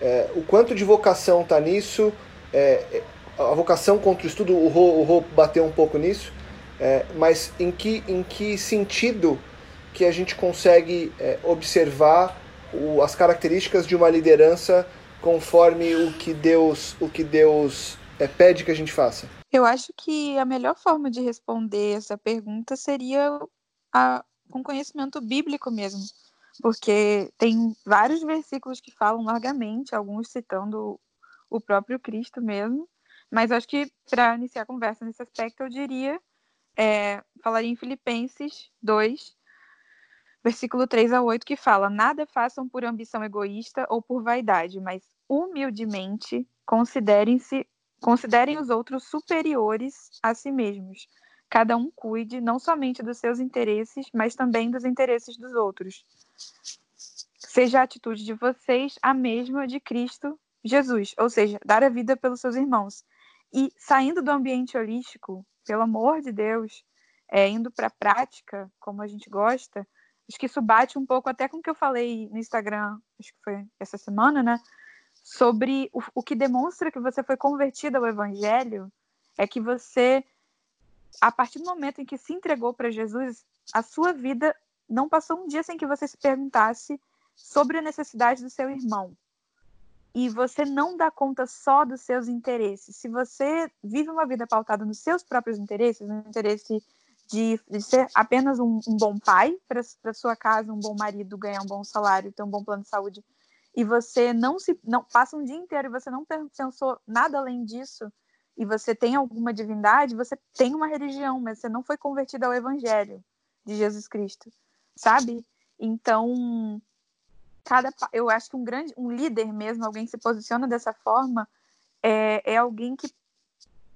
É, o quanto de vocação está nisso, é, a vocação contra o estudo, o Rô, o Rô bateu um pouco nisso, é, mas em que, em que sentido que a gente consegue é, observar o, as características de uma liderança conforme o que Deus, o que Deus é, pede que a gente faça? Eu acho que a melhor forma de responder essa pergunta seria a, com conhecimento bíblico mesmo porque tem vários versículos que falam largamente, alguns citando o próprio Cristo mesmo, mas acho que para iniciar a conversa nesse aspecto, eu diria, é, falaria em Filipenses 2, versículo 3 a 8, que fala: Nada façam por ambição egoísta ou por vaidade, mas humildemente considerem-se considerem os outros superiores a si mesmos. Cada um cuide não somente dos seus interesses, mas também dos interesses dos outros. Seja a atitude de vocês a mesma de Cristo Jesus, ou seja, dar a vida pelos seus irmãos. E saindo do ambiente holístico, pelo amor de Deus, é, indo para a prática, como a gente gosta, acho que isso bate um pouco até com o que eu falei no Instagram, acho que foi essa semana, né? Sobre o, o que demonstra que você foi convertido ao Evangelho é que você, a partir do momento em que se entregou para Jesus, a sua vida não passou um dia sem que você se perguntasse sobre a necessidade do seu irmão. E você não dá conta só dos seus interesses. Se você vive uma vida pautada nos seus próprios interesses, no interesse de, de ser apenas um, um bom pai para sua casa, um bom marido, ganhar um bom salário, ter um bom plano de saúde, e você não se não passa um dia inteiro e você não pensou nada além disso, e você tem alguma divindade, você tem uma religião, mas você não foi convertido ao evangelho de Jesus Cristo, sabe? Então, cada eu acho que um grande um líder mesmo, alguém que se posiciona dessa forma, é, é alguém que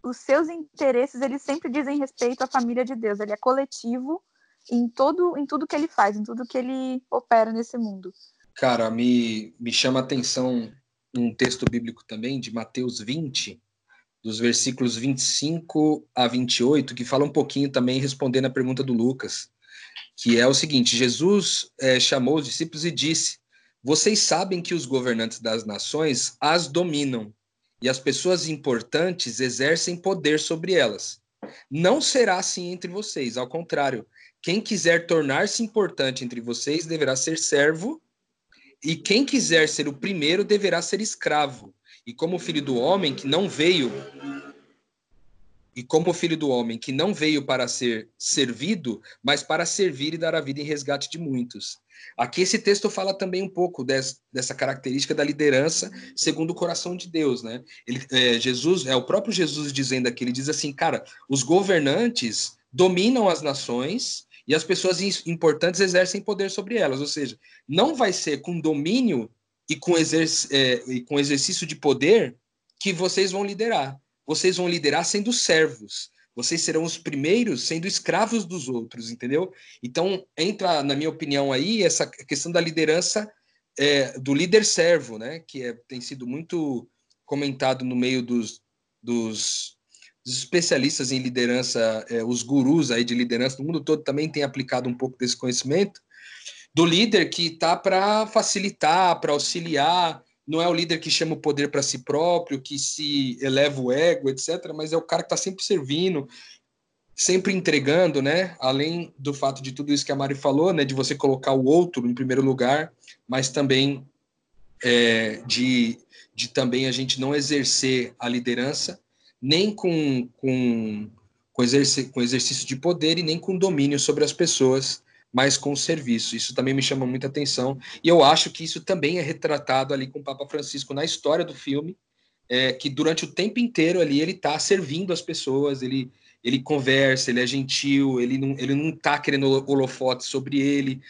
os seus interesses eles sempre dizem respeito à família de Deus. Ele é coletivo em todo em tudo que ele faz, em tudo que ele opera nesse mundo. Cara, me, me chama a atenção um texto bíblico também de Mateus 20, dos versículos 25 a 28, que fala um pouquinho também respondendo a pergunta do Lucas, que é o seguinte: Jesus é, chamou os discípulos e disse: Vocês sabem que os governantes das nações as dominam e as pessoas importantes exercem poder sobre elas. Não será assim entre vocês, ao contrário. Quem quiser tornar-se importante entre vocês deverá ser servo, e quem quiser ser o primeiro deverá ser escravo. E como filho do homem que não veio e como filho do homem que não veio para ser servido, mas para servir e dar a vida em resgate de muitos. Aqui esse texto fala também um pouco des, dessa característica da liderança segundo o coração de Deus, né? Ele, é, Jesus é o próprio Jesus dizendo aqui, ele diz assim, cara, os governantes dominam as nações e as pessoas importantes exercem poder sobre elas, ou seja, não vai ser com domínio e com, é, e com exercício de poder que vocês vão liderar. Vocês vão liderar sendo servos. Vocês serão os primeiros sendo escravos dos outros, entendeu? Então, entra, na minha opinião, aí essa questão da liderança, é, do líder servo, né? Que é, tem sido muito comentado no meio dos, dos, dos especialistas em liderança, é, os gurus aí de liderança do mundo todo também têm aplicado um pouco desse conhecimento, do líder que está para facilitar, para auxiliar, não é o líder que chama o poder para si próprio, que se eleva o ego, etc., mas é o cara que está sempre servindo, sempre entregando, né? Além do fato de tudo isso que a Mari falou, né? De você colocar o outro em primeiro lugar, mas também é, de, de também a gente não exercer a liderança nem com, com, com, exercício, com exercício de poder e nem com domínio sobre as pessoas, mas com o serviço. Isso também me chama muita atenção. E eu acho que isso também é retratado ali com o Papa Francisco na história do filme, é, que durante o tempo inteiro ali ele está servindo as pessoas, ele, ele conversa, ele é gentil, ele não, ele não tá querendo holofote sobre ele,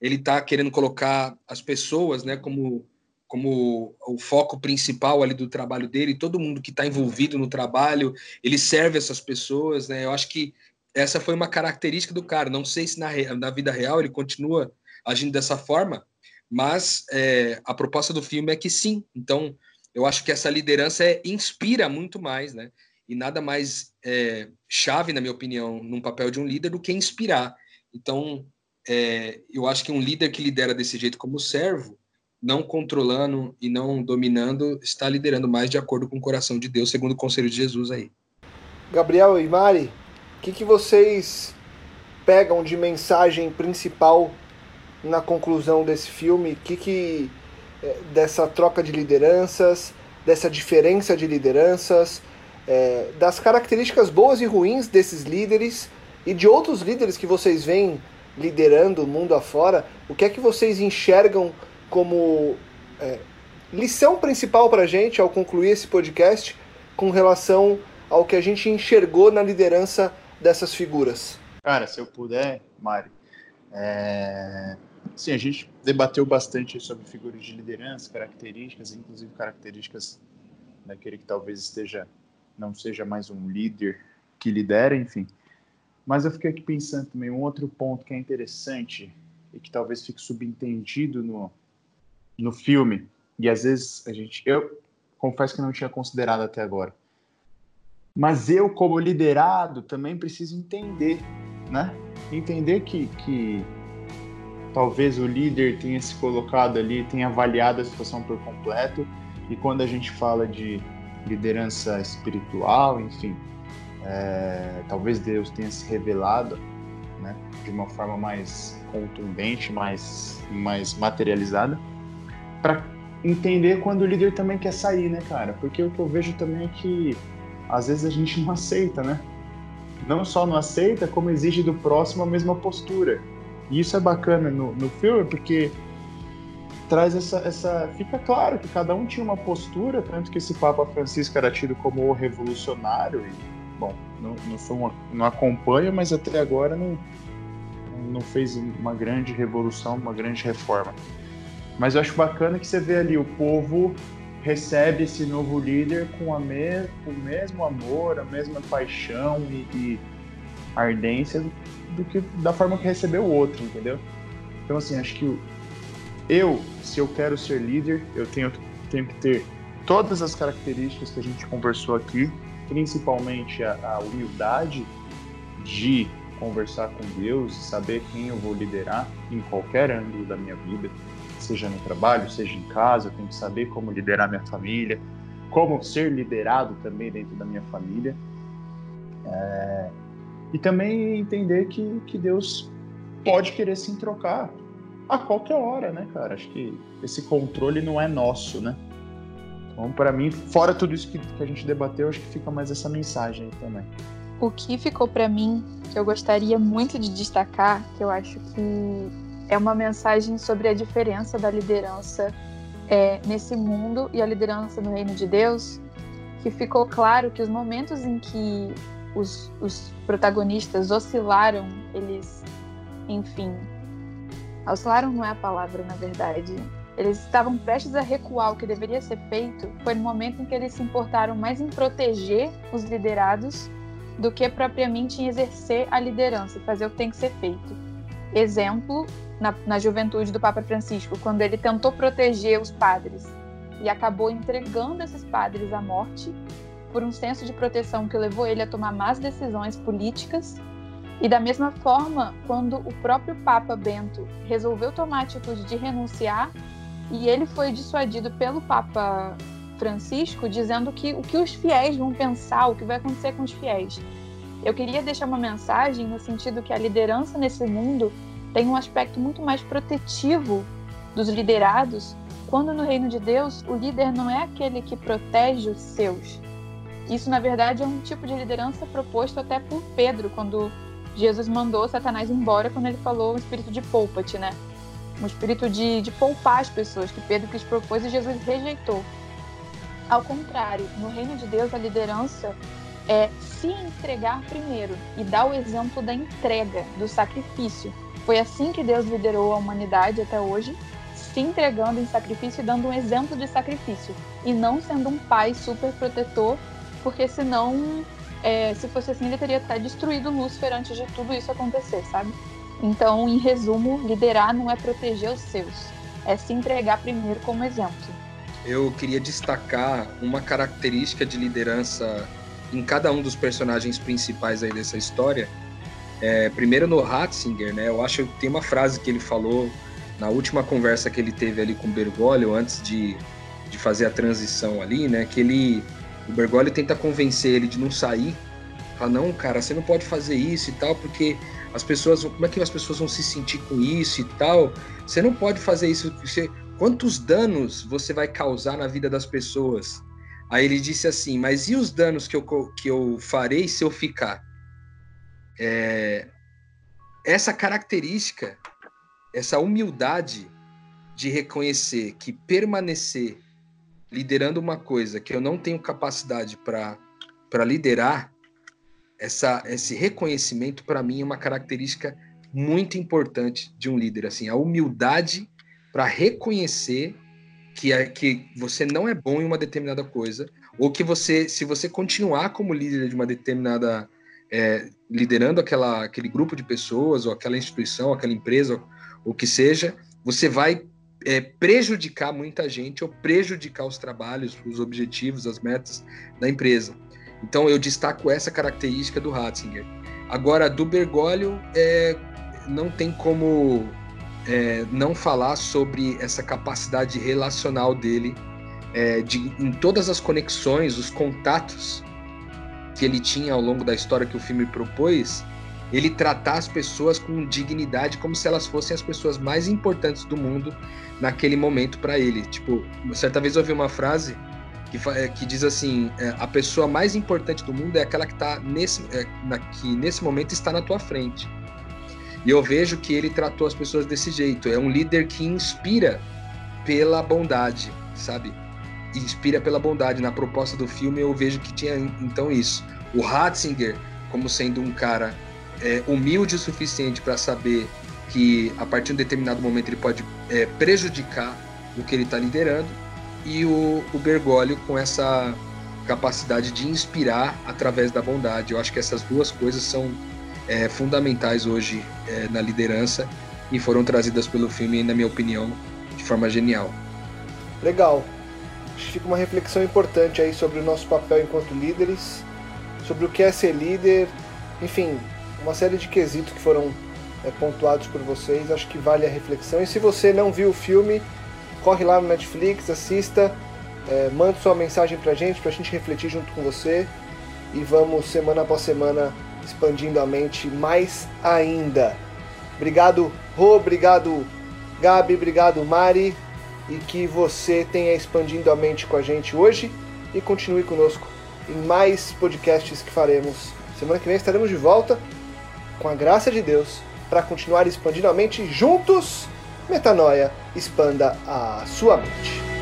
ele está querendo colocar as pessoas né, como, como o foco principal ali do trabalho dele, todo mundo que está envolvido no trabalho, ele serve essas pessoas, né? Eu acho que essa foi uma característica do cara. Não sei se na, na vida real ele continua agindo dessa forma, mas é, a proposta do filme é que sim. Então, eu acho que essa liderança é, inspira muito mais, né? E nada mais é, chave, na minha opinião, num papel de um líder do que inspirar. Então, é, eu acho que um líder que lidera desse jeito como servo, não controlando e não dominando, está liderando mais de acordo com o coração de Deus, segundo o conselho de Jesus aí. Gabriel e Mari, o que, que vocês pegam de mensagem principal na conclusão desse filme? Que, que é, dessa troca de lideranças, dessa diferença de lideranças, é, das características boas e ruins desses líderes e de outros líderes que vocês veem liderando o mundo afora? O que é que vocês enxergam como é, lição principal para a gente ao concluir esse podcast com relação ao que a gente enxergou na liderança dessas figuras? Cara, se eu puder, Mari, é... sim, a gente debateu bastante sobre figuras de liderança, características, inclusive características daquele que talvez esteja não seja mais um líder que lidera, enfim. Mas eu fiquei aqui pensando também um outro ponto que é interessante e que talvez fique subentendido no, no filme, e às vezes a gente. Eu confesso que não tinha considerado até agora. Mas eu, como liderado, também preciso entender, né? Entender que, que talvez o líder tenha se colocado ali, tenha avaliado a situação por completo, e quando a gente fala de liderança espiritual, enfim, é, talvez Deus tenha se revelado né, de uma forma mais contundente, mais, mais materializada, para entender quando o líder também quer sair, né, cara? Porque o que eu vejo também é que às vezes a gente não aceita, né? Não só não aceita, como exige do próximo a mesma postura. E isso é bacana no, no filme, porque traz essa, essa. Fica claro que cada um tinha uma postura, tanto que esse Papa Francisco era tido como o revolucionário, e, bom, não, não, sou uma, não acompanho, mas até agora não, não fez uma grande revolução, uma grande reforma. Mas eu acho bacana que você vê ali o povo recebe esse novo líder com, a me, com o mesmo amor, a mesma paixão e, e ardência do, que da forma que recebeu o outro, entendeu? Então assim, acho que eu, se eu quero ser líder, eu tenho, tenho que ter todas as características que a gente conversou aqui, principalmente a, a humildade de conversar com Deus e saber quem eu vou liderar em qualquer ângulo da minha vida, seja no trabalho, seja em casa, eu tenho que saber como liderar minha família, como ser liderado também dentro da minha família. É... E também entender que, que Deus pode querer se trocar a qualquer hora, né, cara? Acho que esse controle não é nosso, né? Então, para mim, fora tudo isso que, que a gente debateu, acho que fica mais essa mensagem aí também. O que ficou para mim, que eu gostaria muito de destacar, que eu acho que é uma mensagem sobre a diferença da liderança é, nesse mundo e a liderança no reino de Deus, que ficou claro que os momentos em que os, os protagonistas oscilaram, eles, enfim, oscilaram não é a palavra, na verdade, eles estavam prestes a recuar o que deveria ser feito, foi no momento em que eles se importaram mais em proteger os liderados do que propriamente em exercer a liderança e fazer o que tem que ser feito. Exemplo, na, na juventude do Papa Francisco, quando ele tentou proteger os padres e acabou entregando esses padres à morte por um senso de proteção que levou ele a tomar más decisões políticas. E da mesma forma, quando o próprio Papa Bento resolveu tomar a atitude de renunciar, e ele foi dissuadido pelo Papa Francisco, dizendo que o que os fiéis vão pensar, o que vai acontecer com os fiéis. Eu queria deixar uma mensagem no sentido que a liderança nesse mundo tem um aspecto muito mais protetivo dos liderados, quando no reino de Deus o líder não é aquele que protege os seus. Isso, na verdade, é um tipo de liderança proposto até por Pedro, quando Jesus mandou Satanás embora, quando ele falou o espírito de poupa-te, né? Um espírito de, de poupar as pessoas, que Pedro quis propor e Jesus rejeitou. Ao contrário, no reino de Deus, a liderança é se entregar primeiro e dar o exemplo da entrega, do sacrifício. Foi assim que Deus liderou a humanidade até hoje, se entregando em sacrifício e dando um exemplo de sacrifício, e não sendo um pai super protetor, porque senão, é, se fosse assim, ele teria até destruído Lúcifer antes de tudo isso acontecer, sabe? Então, em resumo, liderar não é proteger os seus, é se entregar primeiro como exemplo. Eu queria destacar uma característica de liderança em cada um dos personagens principais aí dessa história, é, primeiro no Ratzinger, né? Eu acho que tem uma frase que ele falou na última conversa que ele teve ali com o Bergoglio antes de, de fazer a transição ali, né? Que ele, o Bergoglio tenta convencer ele de não sair. Fala, não, cara, você não pode fazer isso e tal, porque as pessoas, como é que as pessoas vão se sentir com isso e tal? Você não pode fazer isso. Você, quantos danos você vai causar na vida das pessoas? Aí ele disse assim: Mas e os danos que eu, que eu farei se eu ficar? É, essa característica, essa humildade de reconhecer que permanecer liderando uma coisa que eu não tenho capacidade para liderar, essa, esse reconhecimento, para mim, é uma característica muito importante de um líder. Assim, a humildade para reconhecer que, é, que você não é bom em uma determinada coisa, ou que você, se você continuar como líder de uma determinada, é, liderando aquela, aquele grupo de pessoas, ou aquela instituição, aquela empresa, o que seja, você vai é, prejudicar muita gente ou prejudicar os trabalhos, os objetivos, as metas da empresa. Então eu destaco essa característica do Ratzinger. Agora, do Bergoglio, é, não tem como é, não falar sobre essa capacidade relacional dele, é, de, em todas as conexões, os contatos que ele tinha ao longo da história que o filme propôs, ele tratar as pessoas com dignidade como se elas fossem as pessoas mais importantes do mundo naquele momento para ele. Tipo, certa vez eu ouvi uma frase que, é, que diz assim: é, a pessoa mais importante do mundo é aquela que está nesse, é, na, que nesse momento está na tua frente. E eu vejo que ele tratou as pessoas desse jeito. É um líder que inspira pela bondade, sabe? Inspira pela bondade. Na proposta do filme eu vejo que tinha então isso. O Ratzinger como sendo um cara é, humilde o suficiente para saber que a partir de um determinado momento ele pode é, prejudicar o que ele está liderando e o, o Bergoglio com essa capacidade de inspirar através da bondade. Eu acho que essas duas coisas são é, fundamentais hoje é, na liderança e foram trazidas pelo filme, na minha opinião, de forma genial. Legal. Acho que fica uma reflexão importante aí sobre o nosso papel enquanto líderes, sobre o que é ser líder, enfim, uma série de quesitos que foram é, pontuados por vocês. Acho que vale a reflexão. E se você não viu o filme, corre lá no Netflix, assista, é, manda sua mensagem pra gente, pra gente refletir junto com você. E vamos, semana após semana, expandindo a mente mais ainda. Obrigado, Rô, obrigado, Gabi, obrigado, Mari. E que você tenha expandindo a mente com a gente hoje e continue conosco em mais podcasts que faremos. Semana que vem estaremos de volta, com a graça de Deus, para continuar expandindo a mente juntos. Metanoia, expanda a sua mente.